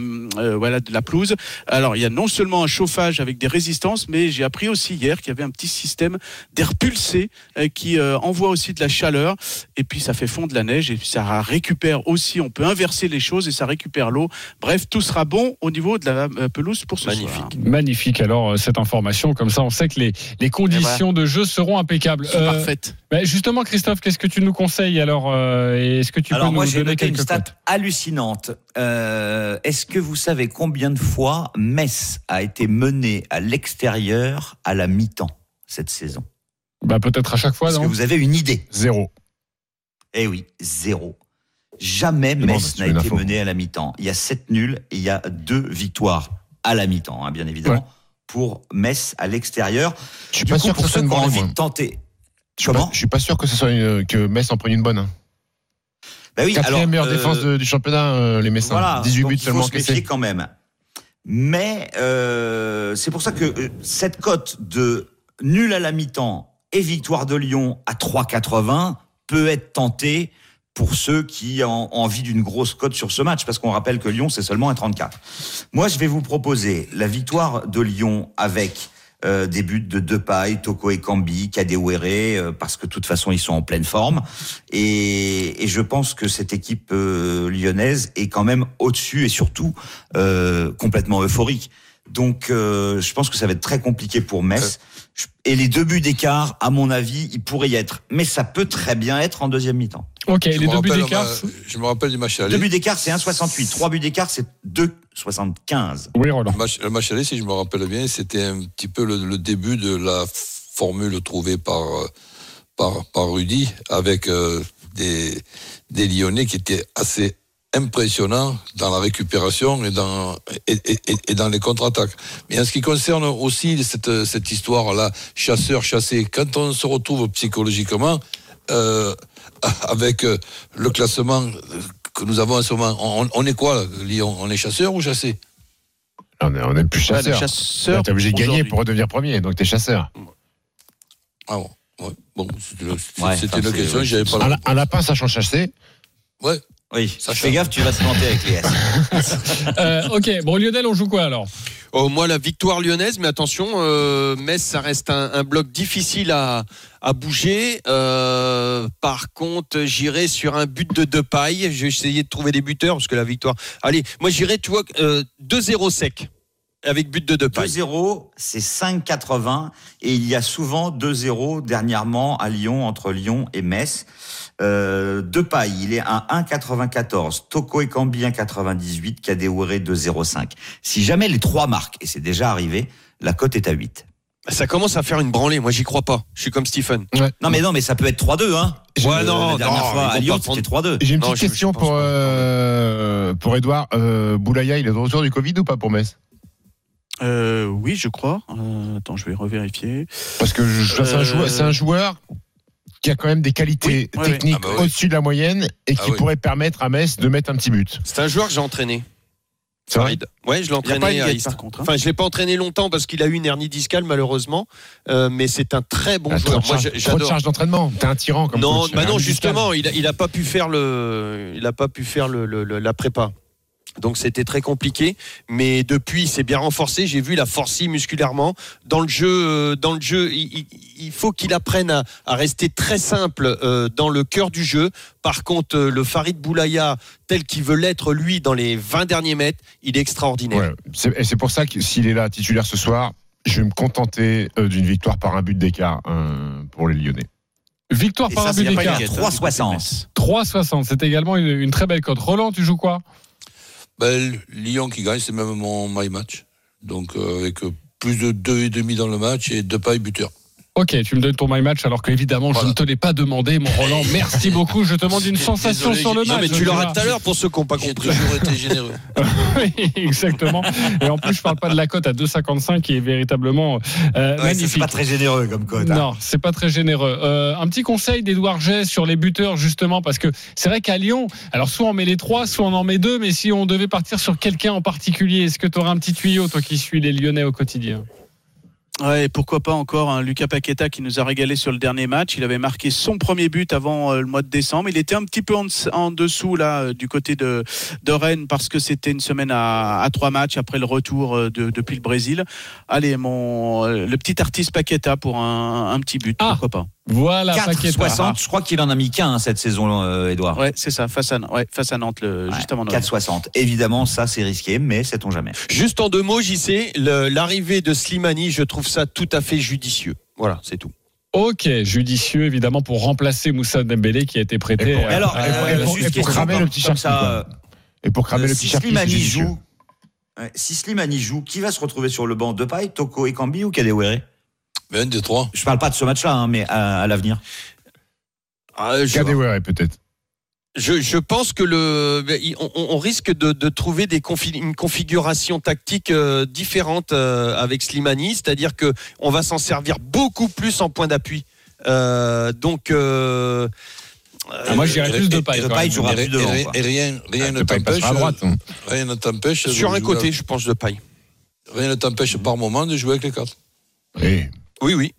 voilà, de la pelouse. Alors, il y a non seulement un chauffage avec des résistances, mais j'ai appris aussi hier qu'il y avait un petit système d'air pulsé qui envoie aussi de la chaleur et puis ça fait fondre la neige et puis ça récupère aussi, on peut inverser les choses et ça récupère l'eau. Bref, tout sera bon au niveau de la pelouse pour ce Magnifique. soir. Magnifique alors cette information, comme ça on sait que les, les conditions de jeu seront impeccables. C'est Euh, parfaite. bah, justement Christophe, qu'est-ce que tu nous conseilles alors euh, Est-ce que tu Alors peux moi nous donner noté une stat hallucinante. Euh, Est-ce que vous savez combien de fois Metz a été mené à l'extérieur à la mi-temps cette saison? Bah, Peut-être à chaque fois, Est-ce que vous avez une idée? Zéro. Eh oui, zéro. Jamais Demande, Metz n'a été mené à la mi-temps. Il y a sept nuls et il y a deux victoires à la mi-temps, hein, bien évidemment, pour Metz à l'extérieur. Je suis Du pas coup, sûr que pour ce soit ceux une qui ont envie moi. de tenter. Je suis pas- Comment Je suis pas sûr que ce soit une- que Metz en prenne une bonne. Bah oui, Quatrième alors, meilleure euh, défense de- du championnat, euh, les Messins. Voilà, 18 donc buts seulement se méfier quand même. Mais euh, c'est pour ça que euh, cette cote de nul à la mi-temps et victoire de Lyon à 3,80 peut être tentée pour ceux qui ont envie d'une grosse cote sur ce match, parce qu'on rappelle que Lyon, c'est seulement un 34. Moi, je vais vous proposer la victoire de Lyon avec euh, des buts de Depay, Toko et Kambi, Kadewere, euh, parce que de toute façon, ils sont en pleine forme. Et, et je pense que cette équipe euh, lyonnaise est quand même au-dessus et surtout euh, complètement euphorique. Donc, euh, je pense que ça va être très compliqué pour Metz. Et les deux buts d'écart, à mon avis, ils pourraient y être. Mais ça peut très bien être en deuxième mi-temps. Ok, Je les me deux buts rappelle, d'écart. ma- Je me rappelle du match Deux aller. buts d'écart, c'est 1,68. Trois buts d'écart, c'est 2,75. Oui, Roland. Le match, le match aller, si je me rappelle bien, c'était un petit peu le, le début de la formule trouvée par, euh, par, par Rudy, avec euh, des, des Lyonnais qui étaient assez impressionnants dans la récupération et dans, et, et- et- et dans les contre-attaques. Mais en ce qui concerne aussi cette, cette histoire-là, chasseur-chassé, quand on se retrouve psychologiquement, euh, avec euh, le classement que nous avons en ce moment, on, on est quoi, Lyon? On est chasseur ou chassé? On est, on est plus chasseur. les chasseurs T'es obligé de gagner pour redevenir premier, donc t'es chasseur. Ah bon, ouais. bon c'était Ouais, une question, ouais, j'avais pas Un, la un lapin sachant chasser, Ouais, Oui, Ça fais gaffe, tu vas te planter avec les S. Euh, ok, bon Lionel, on joue quoi alors? Oh, moi, la victoire lyonnaise, mais attention, euh, Metz, ça reste un, un bloc difficile à, à bouger. Euh, par contre, j'irai sur un but de Depay. Je vais essayer de trouver des buteurs parce que la victoire. Allez, moi, j'irai, tu vois, euh, 2-0 sec avec but de Depay. 2-0, c'est 5,80 et il y a souvent 2-0 dernièrement à Lyon, entre Lyon et Metz. Euh, Depay, il est à 1,94. Toko et Cambi 1,98. Kadewere 2,05. Si jamais les trois marques, et c'est déjà arrivé, la cote est à 8. Ça commence à faire une branlée. Moi, j'y crois pas. Je suis comme Stephen. Non mais non, mais ça peut être 3-2, hein. Ouais, Euh, non, la dernière non, fois ils à vont Lyon, pas prendre- c'était 3-2. J'ai une Non, petite je- je question pour, pas. euh, pour Edouard. Euh, Boulaya, il est de retour du Covid ou pas pour Metz? Euh, oui, je crois. Euh, attends, je vais revérifier. Parce que c'est un, Euh, joueur- c'est un joueur qui a quand même des qualités Oui, ouais, techniques. Ah bah oui. au-dessus de la moyenne et qui Ah oui. pourrait permettre à Metz de mettre un petit but. C'est un joueur que j'ai entraîné. C'est vrai. Ouais, je l'ai Il n'y a entraîné pas à Istres. contre. hein. Enfin, je l'ai pas entraîné longtemps parce qu'il a eu une hernie discale malheureusement, Euh, mais c'est un très bon Ah, joueur. trop, Moi, de j'ai- charge, trop de j'adore. charge d'entraînement. T'es un tyran comme Non, coach. bah non, justement, il a, il a pas pu faire le, il a pas pu faire le, le- le- la prépa. Donc c'était très compliqué, mais depuis il s'est bien renforcé. J'ai vu la forcer musculairement dans le jeu. euh, Dans le jeu, il, faut qu'il apprenne à, à rester très simple euh, dans le cœur du jeu. Par contre, euh, le Farid Boulaya, tel qu'il veut l'être lui dans les 20 derniers mètres, il est extraordinaire. Ouais, c'est- et c'est pour ça que s'il est là titulaire ce soir, je vais me contenter euh, d'une victoire par un but d'écart euh, pour les Lyonnais. Victoire Et par ça, un but d'écart. une guette, hein, 3,60. 3,60, c'est également une, une très belle cote. Roland, tu joues quoi? Ben, Lyon qui gagne, c'est même mon my match. Donc, euh, avec euh, plus de 2,5 dans le match et Depay buteur. Ok, tu me donnes ton my match alors qu'évidemment je Voilà. ne te l'ai pas demandé, mon Roland. Merci beaucoup. Je te demande une sensation Désolé, sur le j'ai- match. Non, mais tu je l'auras tout à l'heure pour ceux qui n'ont pas J'ai compris. toujours été généreux. Oui, exactement. Et en plus, je parle pas de la cote à 2,55 qui est véritablement euh, Ouais, ça, c'est magnifique. pas très généreux comme code. hein. Non, c'est pas très généreux. Euh, un petit conseil d'Edouard Gay sur les buteurs, justement, parce que c'est vrai qu'à Lyon, alors soit on met les trois, soit on en met deux, mais si on devait partir sur quelqu'un en particulier, est-ce que tu aurais un petit tuyau, toi qui suis les Lyonnais au quotidien? Ouais, et pourquoi pas encore un Lucas Paqueta qui nous a régalé sur le dernier match. Il avait marqué son premier but avant euh, le mois de décembre. Il était un petit peu en, en dessous là euh, du côté de, de Rennes parce que c'était une semaine à, à trois matchs après le retour euh, de- depuis le Brésil. Allez, mon le petit artiste Paqueta pour un, un petit but, Ah. pourquoi pas. Voilà, Paqueta. 4,60. Je crois qu'il en a mis qu'un hein, cette saison, euh, Edouard. Ouais, c'est ça, face à, ouais, face à Nantes, le, Ouais, juste avant Noël. 4,60. Évidemment, ça c'est risqué, mais sait-on jamais. Juste en deux mots, JC, le- l'arrivée de Slimani, je trouve ça tout à fait judicieux. Voilà, c'est tout. Ok, judicieux évidemment pour remplacer Moussa Dembélé qui a été prêté. Et pour- alors, euh, et pour- juste et pour cramer le petit ça, quoi. euh, Et pour cramer Euh, le si petit c'est Slimani joue, ouais, si Slimani joue, qui va se retrouver sur le banc? Depay, Toko et Kambi ou Kadewere? Mais un des trois. Je parle pas de ce match-là, hein, mais à, à l'avenir. Ah, je, peut-être. je, je pense que le, on, on risque de, de trouver des confi- une configuration tactique euh, différente euh, avec Slimani, c'est-à-dire que on va s'en servir beaucoup plus en point d'appui. Euh, donc, euh, Ah, moi, je dirais plus de paille. Même. jouera Et, plus devant. et- quoi. et rien, rien ne Depay t'empêche. passera à droite. hein. Rien ne t'empêche. de sur un côté, avec- je pense de paille. Rien ne t'empêche par moment de jouer avec les quatre. Et Oui, oui.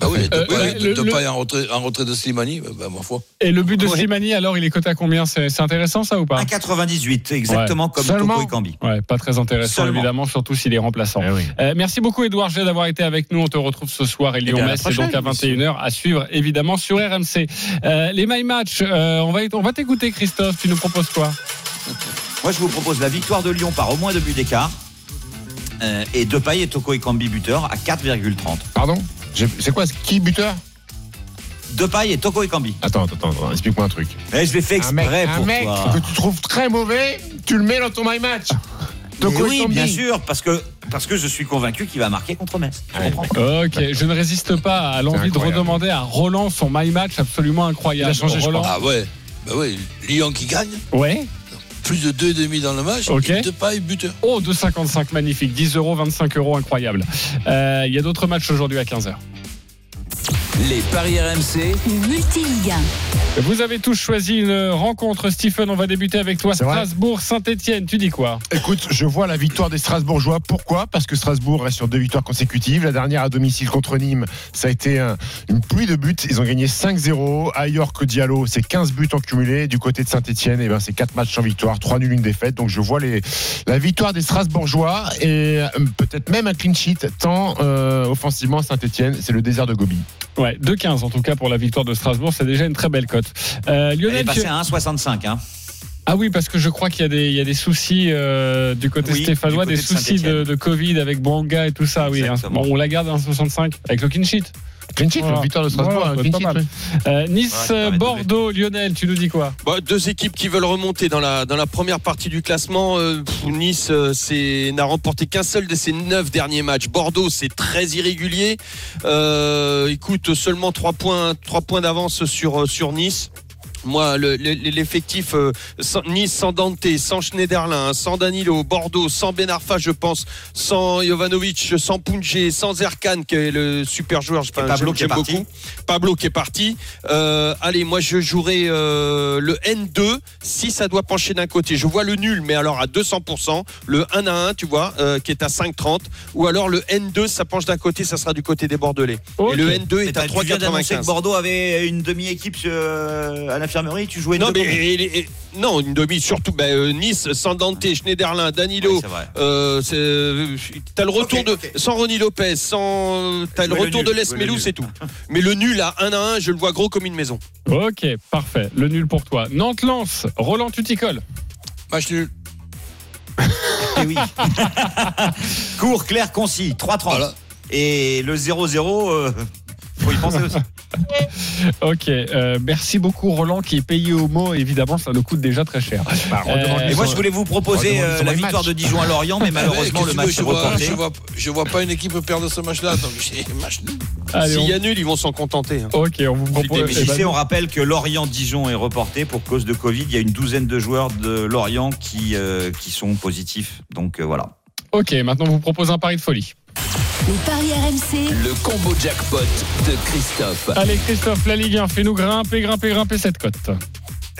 Bah oui, Euh, Depay, le- Depay le- en, retrait, en retrait de Slimani, bah, bah, ma foi. Et le but de Ouais. Slimani, alors, il est coté à combien? C'est intéressant ça ou pas? 1,98, exactement comme Seulement. Toko et Kambi. Ouais, pas très intéressant Seulement. évidemment, surtout s'il est remplaçant. Eh oui. Euh, merci beaucoup Edouard G d'avoir été avec nous. On te retrouve ce soir et à Lyon-Metz, c'est donc à prochaine, 21h à suivre évidemment sur RMC. Euh, les My Match, euh, on va, on va t'écouter Christophe. Tu nous proposes quoi? Moi, je vous propose la victoire de Lyon par au moins deux buts d'écart. Euh, et Depay et Toko et Kambi buteur à 4,30. Pardon? C'est quoi Qui buteur? Depay et Toko et Kambi. Attends, attends, attends, explique-moi un truc. Eh, je l'ai fait Un mec, exprès un mec toi. que tu trouves très mauvais, tu le mets dans ton my match. Mais Toko oui, Ekambi. bien sûr, parce que, parce que je suis convaincu qu'il va marquer contre Metz. Ouais, Ok, je ne résiste pas à l'envie de redemander à Roland son My Match absolument incroyable. Il a changé, je Roland. Ah ouais, bah ouais, Lyon qui gagne, Ouais. Plus de 2,5 dans le match, Ok. et Depay buteur. Oh, 2,55, magnifique. 10 euros, 25 euros, incroyable. Euh, Il y a d'autres matchs aujourd'hui à 15h. Les paris RMC, Le multi-Ligue 1. Vous avez tous choisi une rencontre. Stephen, on va débuter avec toi. C'est vrai Strasbourg, Saint-Etienne, tu dis quoi? Écoute, je vois la victoire des Strasbourgeois. Pourquoi? Parce que Strasbourg reste sur deux victoires consécutives. La dernière à domicile contre Nîmes, ça a été un- une pluie de buts. Ils ont gagné 5-0. À York Diallo, c'est 15 buts en cumulé. Du côté de Saint-Etienne, eh ben, c'est 4 matchs sans victoire, 3 nuls, une défaite. Donc je vois les, la victoire des Strasbourgeois et euh, peut-être même un clean sheet, tant euh, offensivement Saint-Etienne, c'est le désert de Gobi. Ouais, 2,15 en tout cas pour la victoire de Strasbourg. C'est déjà une très belle cote. Euh, Elle est Lionel, tu- passée à 1,65. Hein. ah oui, parce que je crois qu'il y a des, il y a des soucis euh, du côté Oui, stéphanois, du côté des de soucis de, Covid avec Banga et tout ça. Oui, hein. Bon, on la garde à 1,65 avec le clean sheet. Clean sheet, Voilà. la victoire de Strasbourg, Voilà, un ça clean va sheet. être pas mal. oui. Euh, nice, Ouais, Bordeaux, Lionel, tu nous dis quoi? Bah, deux équipes qui veulent remonter dans la, dans la première partie du classement. Euh, pff, nice euh, c'est- n'a remporté qu'un seul de ses neuf derniers matchs. Bordeaux, c'est très irrégulier. Euh, écoute, seulement trois points, trois points d'avance sur, euh, sur Nice. Moi, le- le- l'effectif euh, sans- Nice sans Dante, sans Schneiderlin, sans Danilo, Bordeaux, sans Ben Arfa, je pense, sans Jovanovic, sans Punje, sans Erkan, qui est le super joueur. Et Pablo qui est parti. beaucoup. Pablo qui est parti. Euh, allez, moi je jouerai euh, le N2 si ça doit pencher d'un côté. Je vois le nul, mais alors à 200%. Le 1 à 1, tu vois, euh, qui est à 5,30. Ou alors le N2, ça penche d'un côté, ça sera du côté des Bordelais. Et le N2 Mais est à t'as- tu viens d'annoncer que 3,95. Bordeaux avait une demi-équipe euh, à l'infirmerie. Tu jouais une Non, mais demi et- et- non, une demi, surtout ben, euh, Nice, sans Dante, Schneiderlin, Danilo. Oui, c'est vrai. Euh, c'est- euh, t'as le retour de sans Ronny Lopez, sans t'as le Jouer le retour nul, de Lesmelou, c'est tout. Mais le nul à 1 à 1, je le vois gros comme une maison. Ok, parfait. Le nul pour toi. Nantes-Lens, Roland, tu t'y colles. Match nul. Eh oui. Court, clair, concis. 3,30. Voilà. Et le 0-0, euh, Faut y penser aussi. ok, euh, merci beaucoup Roland qui est payé au mot. Évidemment, ça nous coûte déjà très cher. Bah, euh, et moi, je voulais vous proposer euh, la victoire de Dijon à Lorient, mais malheureusement, le match est reporté. Je vois, je vois pas une équipe perdre ce match-là. S'il y a nul, ils vont s'en contenter. Hein. Ok, on vous propose. Eh ben, on rappelle que Lorient-Dijon est reporté pour cause de Covid. Il y a une douzaine de joueurs de Lorient qui, qui sont positifs. Donc voilà. Ok, maintenant, on vous propose un pari de folie. Les paris RMC. Le combo jackpot de Christophe. Allez Christophe, la Ligue 1, fais-nous grimper, grimper, grimper cette cote.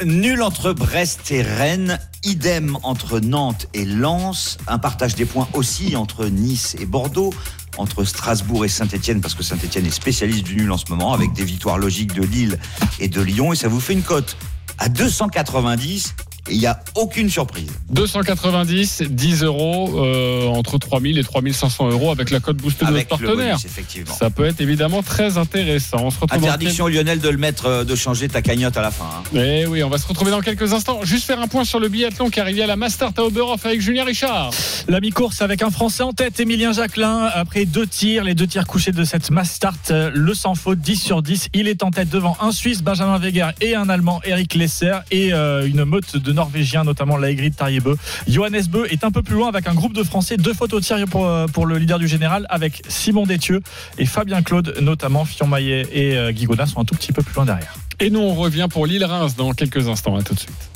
Nul entre Brest et Rennes, idem entre Nantes et Lens, un partage des points aussi entre Nice et Bordeaux, entre Strasbourg et Saint-Etienne, parce que Saint-Etienne est spécialiste du nul en ce moment, avec des victoires logiques de Lille et de Lyon, et ça vous fait une cote à 290 il n'y a aucune surprise. 290, 10 euros euh, entre 3000 et 3500 euros avec la cote boost de notre partenaire. Ça peut être évidemment très intéressant. On se retrouve Interdiction Lionel de le mettre, euh, de changer ta cagnotte à la fin. Hein. Eh oui, on va se retrouver dans quelques instants. Juste faire un point sur le biathlon qui arrive à la Master à Oberhof avec Julien Richard. La mi-course avec un Français en tête, Emilien Jacquelin. Après deux tirs, les deux tirs couchés de cette Master, euh, le sans faute, 10 sur 10. Il est en tête devant un Suisse, Benjamin Weger, et un Allemand, Eric Lesser, et une meute de norvégien, notamment Laigrid Tariebeu. Johannes Beu est un peu plus loin avec un groupe de Français, deux photos de tir pour, euh, pour le leader du général, avec Simon Détieux et Fabien Claude, notamment Fion Maillet et euh, Guy Godin sont un tout petit peu plus loin derrière. Et nous, on revient pour l'île Reims dans quelques instants. À tout de suite.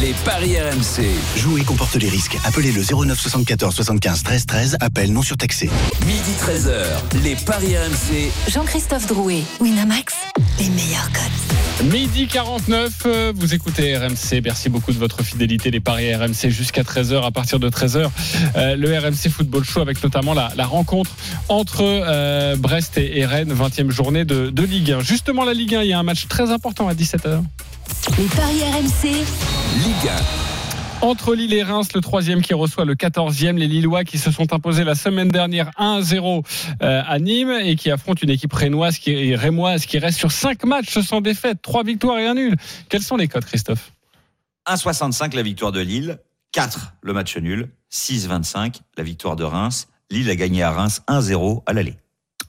Les paris RMC. Jouer comporte les risques. Appelez le 09 74 75 13 13. Appel non surtaxé. Midi 13h. Les paris RMC. Jean-Christophe Drouet. Winamax. Les meilleurs codes. Midi 49. Euh, vous écoutez RMC. Merci beaucoup de votre fidélité. Les paris RMC jusqu'à 13h. À partir de 13h, euh, le RMC Football Show avec notamment la, rencontre entre euh, Brest et, Rennes. 20e journée de, de Ligue 1. Justement, la Ligue 1, il y a un match très important à 17h. Les paris RMC. Ligue 1. Entre Lille et Reims, le troisième qui reçoit le 14e, les Lillois qui se sont imposés la semaine dernière 1-0 euh, à Nîmes et qui affrontent une équipe rémoise qui, rémoise qui reste sur 5 matchs sans défaite, 3 victoires et un nul. Quels sont les codes, Christophe? 1,65 la victoire de Lille, 4 le match nul, 6,25 la victoire de Reims. Lille a gagné à Reims 1-0 à l'aller.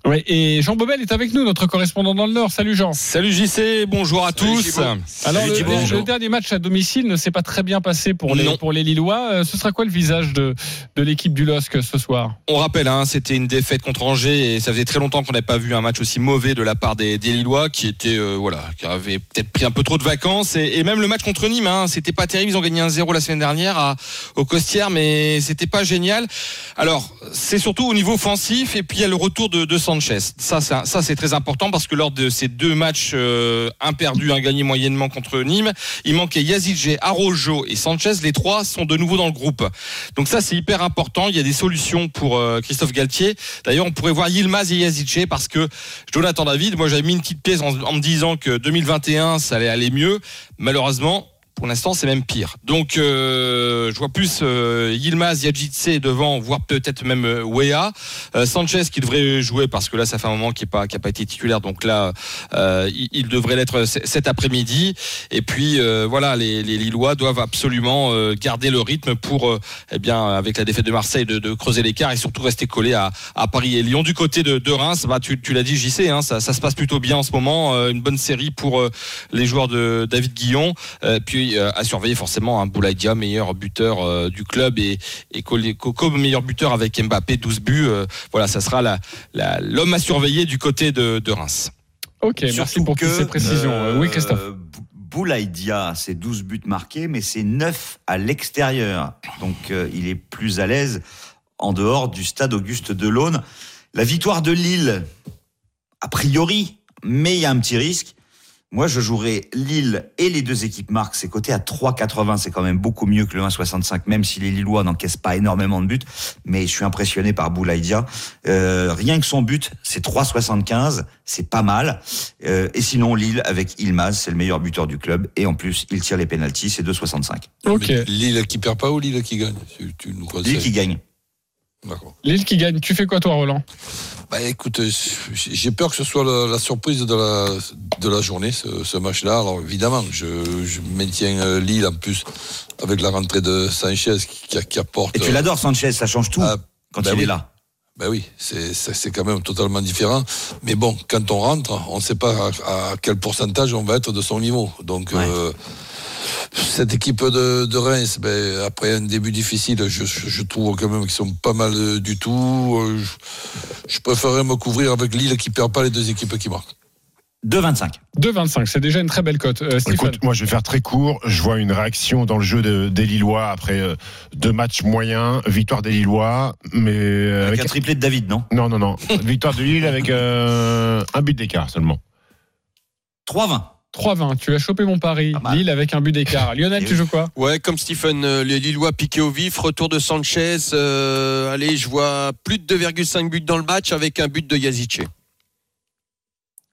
Oui, et Jean Bobel est avec nous, notre correspondant dans le Nord. Salut Jean. Salut JC, bonjour à tous. Alors le, dernier match à domicile ne s'est pas très bien passé pour les, pour les Lillois. Euh, ce sera quoi le visage de, de l'équipe du LOSC ce soir? On rappelle, hein, c'était une défaite contre Angers et ça faisait très longtemps qu'on n'avait pas vu un match aussi mauvais de la part des, des Lillois qui étaient euh, voilà, qui avaient peut-être pris un peu trop de vacances et, même le match contre Nîmes, hein, c'était pas terrible. Ils ont gagné 1-0 la semaine dernière à, au Costières, mais c'était pas génial. Alors c'est surtout au niveau offensif et puis il y a le retour de, de Sanchez. Ça, c'est très important parce que lors de ces deux matchs, euh, un perdu, un gagné moyennement contre Nîmes, il manquait Yazidje, Arojo et Sanchez. Les trois sont de nouveau dans le groupe. Donc ça, c'est hyper important. Il y a des solutions pour euh, Christophe Galtier. D'ailleurs, on pourrait voir Yilmaz et Yazidje parce que Jonathan David, moi, j'avais mis une petite pièce en, en me disant que 2021, ça allait aller mieux. Malheureusement, pour l'instant, c'est même pire. Donc, euh, je vois plus euh, Yilmaz, Yajitse devant, voire peut-être même euh, Wea. Euh, Sanchez qui devrait jouer parce que là, ça fait un moment qu'il n'a pas, pas été titulaire. Donc là, euh, il, devrait l'être cet après-midi. Et puis, voilà, les, les, Lillois doivent absolument garder le rythme pour, eh bien, avec la défaite de Marseille, de, de creuser l'écart et surtout rester collé à, à, Paris et Lyon. Du côté de, de Reims, bah, tu, tu l'as dit, JC, hein, ça, ça, se passe plutôt bien en ce moment. une bonne série pour les joueurs de David Guillon. puis euh, à surveiller forcément un Boulaïdia, meilleur buteur euh, du club et, et Coco, meilleur buteur avec Mbappé, 12 buts. Euh, voilà, ça sera l'homme à surveiller du côté de, Reims. Ok, merci pour ces précisions. oui, Christophe. Boulaïdia, c'est 12 buts marqués, mais c'est 9 à l'extérieur. Donc il est plus à l'aise en dehors du stade Auguste Delaune. La victoire de Lille, a priori, mais il y a un petit risque. Moi, je jouerais Lille et les deux équipes marquent. C'est coté à 3,80. C'est quand même beaucoup mieux que le 1,65, même si les Lillois n'encaissent pas énormément de buts. Mais je suis impressionné par Boulaïdia. Euh, rien que son but, c'est 3,75. C'est pas mal. Euh, et sinon, Lille avec Ilmaz, c'est le meilleur buteur du club. Et en plus, il tire les pénalties. C'est 2,65. Ok. Lille qui perd pas ou Lille qui gagne? Lille qui gagne. Lille qui gagne. Tu fais quoi, toi, Roland? Bah, écoute, j'ai peur que ce soit la, surprise de la, de la journée, ce, match-là. Alors évidemment, je, maintiens euh, Lille en plus avec la rentrée de Sanchez qui, qui apporte. Et tu l'adores, Sanchez, ça change tout ah, quand ben il est là. Ben oui, c'est quand même totalement différent. Mais bon, quand on rentre, on ne sait pas à, à quel pourcentage on va être de son niveau. Donc, euh, cette équipe de, de Reims, ben, après un début difficile, je, je- je trouve quand même qu'ils sont pas mal euh, du tout. Euh, Je, je préférerais me couvrir avec Lille qui perd pas les deux équipes qui marquent. 2,25. 2,25, c'est déjà une très belle cote. Euh. Écoute, moi je vais faire très court. Je vois une réaction dans le jeu de- des Lillois après euh, deux matchs moyens, victoire des Lillois, mais euh, Avec un triplé de David, non? Non non non, victoire de Lille avec euh, un but d'écart seulement. 3,20. 3,20, tu as chopé mon pari. Lille avec un but d'écart. Lionel, tu joues quoi? Ouais, comme Stephen, euh, les Lillois piqués au vif, retour de Sanchez. euh, allez, je vois plus de 2,5 buts dans le match avec un but de Yazice.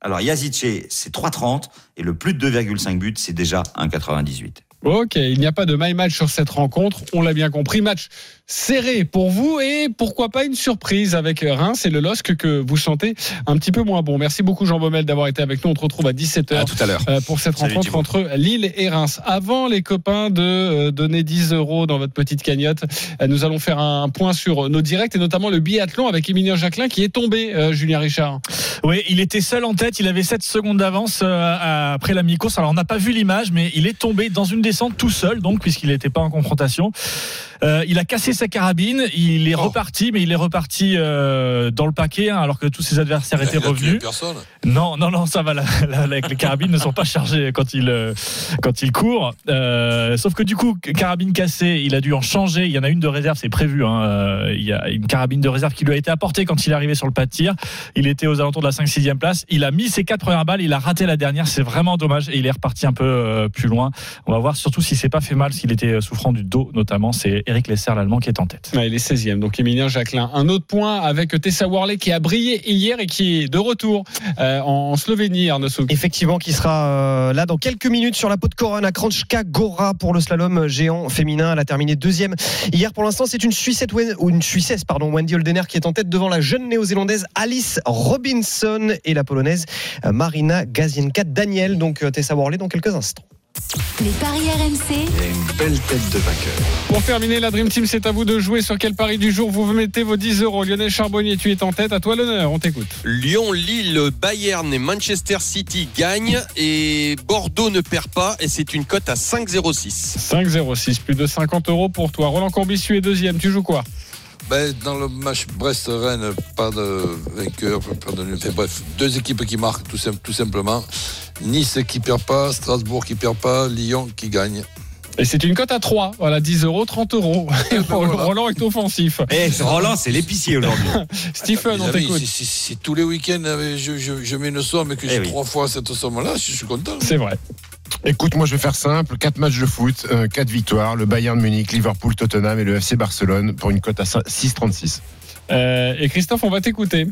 Alors, Yazice, c'est 3,30 et le plus de 2,5 buts, c'est déjà 1,98. Ok, il n'y a pas de my match sur cette rencontre, on l'a bien compris. Match serré pour vous et pourquoi pas une surprise avec Reims et le LOSC que vous sentez un petit peu moins bon. Merci beaucoup Jean Baumel d'avoir été avec nous. On te retrouve à 17h À tout à l'heure. pour cette Salut, rencontre entre Lille et Reims. Avant les copains de euh, donner 10 euros dans votre petite cagnotte, euh, nous allons faire un point sur nos directs et notamment le biathlon avec Emilien Jacquelin qui est tombé, euh, Julien Richard. Oui, il était seul en tête, il avait 7 secondes d'avance euh, après la mi-course. Alors on n'a pas vu l'image, mais il est tombé dans une descente tout seul, donc puisqu'il n'était pas en confrontation. Euh, il a cassé sa carabine, il est reparti, mais il est reparti euh, dans le paquet, hein, alors que tous ses adversaires étaient Il a tué revenus. personne. Non, non, non, ça va. la- la- la- les carabines ne sont pas chargées quand il euh, quand il court. Euh, sauf que du coup, carabine cassée, il a dû en changer. Il y en a une de réserve, c'est prévu. hein. Il y a une carabine de réserve qui lui a été apportée quand il est arrivé sur le pas de tir. Il était aux alentours de la 5-6e place. Il a mis ses quatre premières balles. Il a raté la dernière. C'est vraiment dommage. Et il est reparti un peu plus loin. On va voir surtout s'il s'est pas fait mal, s'il était souffrant du dos notamment. C'est Eric Lesser, l'allemand, qui est en tête. Ouais, il est 16e, donc Emilien Jacquelin. Un autre point avec Tessa Worley qui a brillé hier et qui est de retour euh, en Slovénie, Arnaud Souk. Effectivement, qui sera euh, là dans quelques minutes sur la peau de Corona, Kranjka Gora pour le slalom géant féminin. Elle a terminé deuxième hier. Pour l'instant, c'est une Suissette ou une Suissesse, pardon, Wendy Holdener qui est en tête devant la jeune néo-zélandaise Alice Robinson et la polonaise euh, Marina Gazienka Daniel. Donc Tessa Worley dans quelques instants. Les paris RMC. Une belle tête de vainqueur. Pour terminer, la Dream Team, c'est à vous de jouer sur quel pari du jour vous mettez vos 10 euros. Lionel Charbonnier, tu es en tête. À toi l'honneur, on t'écoute. Lyon, Lille, Bayern et Manchester City gagnent et Bordeaux ne perd pas et c'est une cote à 5,06. 5,06, plus de 50 euros pour toi. Roland Corbissu est deuxième. Tu joues quoi? Ben, dans le match Brest-Rennes, pas de vainqueur, pas de nul. Enfin, bref, deux équipes qui marquent tout, sim- tout simplement. Nice qui perd pas, Strasbourg qui perd pas, Lyon qui gagne. Et c'est une cote à 3. Voilà, 10 euros, 30 euros. Roland est offensif. Eh, Roland, c'est l'épicier aujourd'hui. Stephen, on t'écoute. Si, si- si tous les week-ends euh, je, je- je mets une somme et que j'ai Eh oui. trois fois cette somme-là, je suis content. C'est vrai. Écoute, moi je vais faire simple, quatre matchs de foot, euh, quatre victoires, le Bayern Munich, Liverpool, Tottenham et le FC Barcelone pour une cote à 6,36. Euh, et Christophe, on va t'écouter.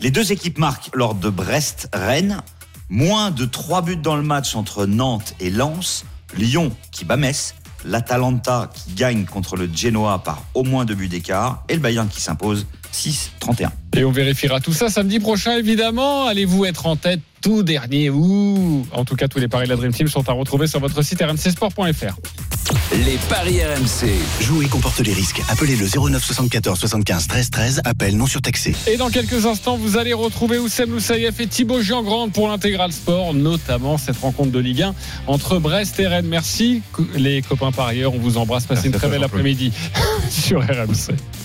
Les deux équipes marquent lors de Brest-Rennes. Moins de 3 buts dans le match entre Nantes et Lens. Lyon qui bat Metz. L'Atalanta qui gagne contre le Genoa par au moins deux buts d'écart. Et le Bayern qui s'impose 6-31. Et on vérifiera tout ça samedi prochain, évidemment. Allez-vous être en tête tout dernier Ouh En tout cas, tous les paris de la Dream Team sont à retrouver sur votre site rmcsport.fr. Les paris RMC. Jouer comporte les risques. Appelez le 09 74 75 13 13. Appel non surtaxé. Et dans quelques instants, vous allez retrouver Oussem Moussaïef et Thibaut Giangrande pour l'intégral sport, notamment cette rencontre de Ligue 1 entre Brest et Rennes. Merci, les copains parieurs. On vous embrasse. Passez Merci une très belle après-midi sur RMC.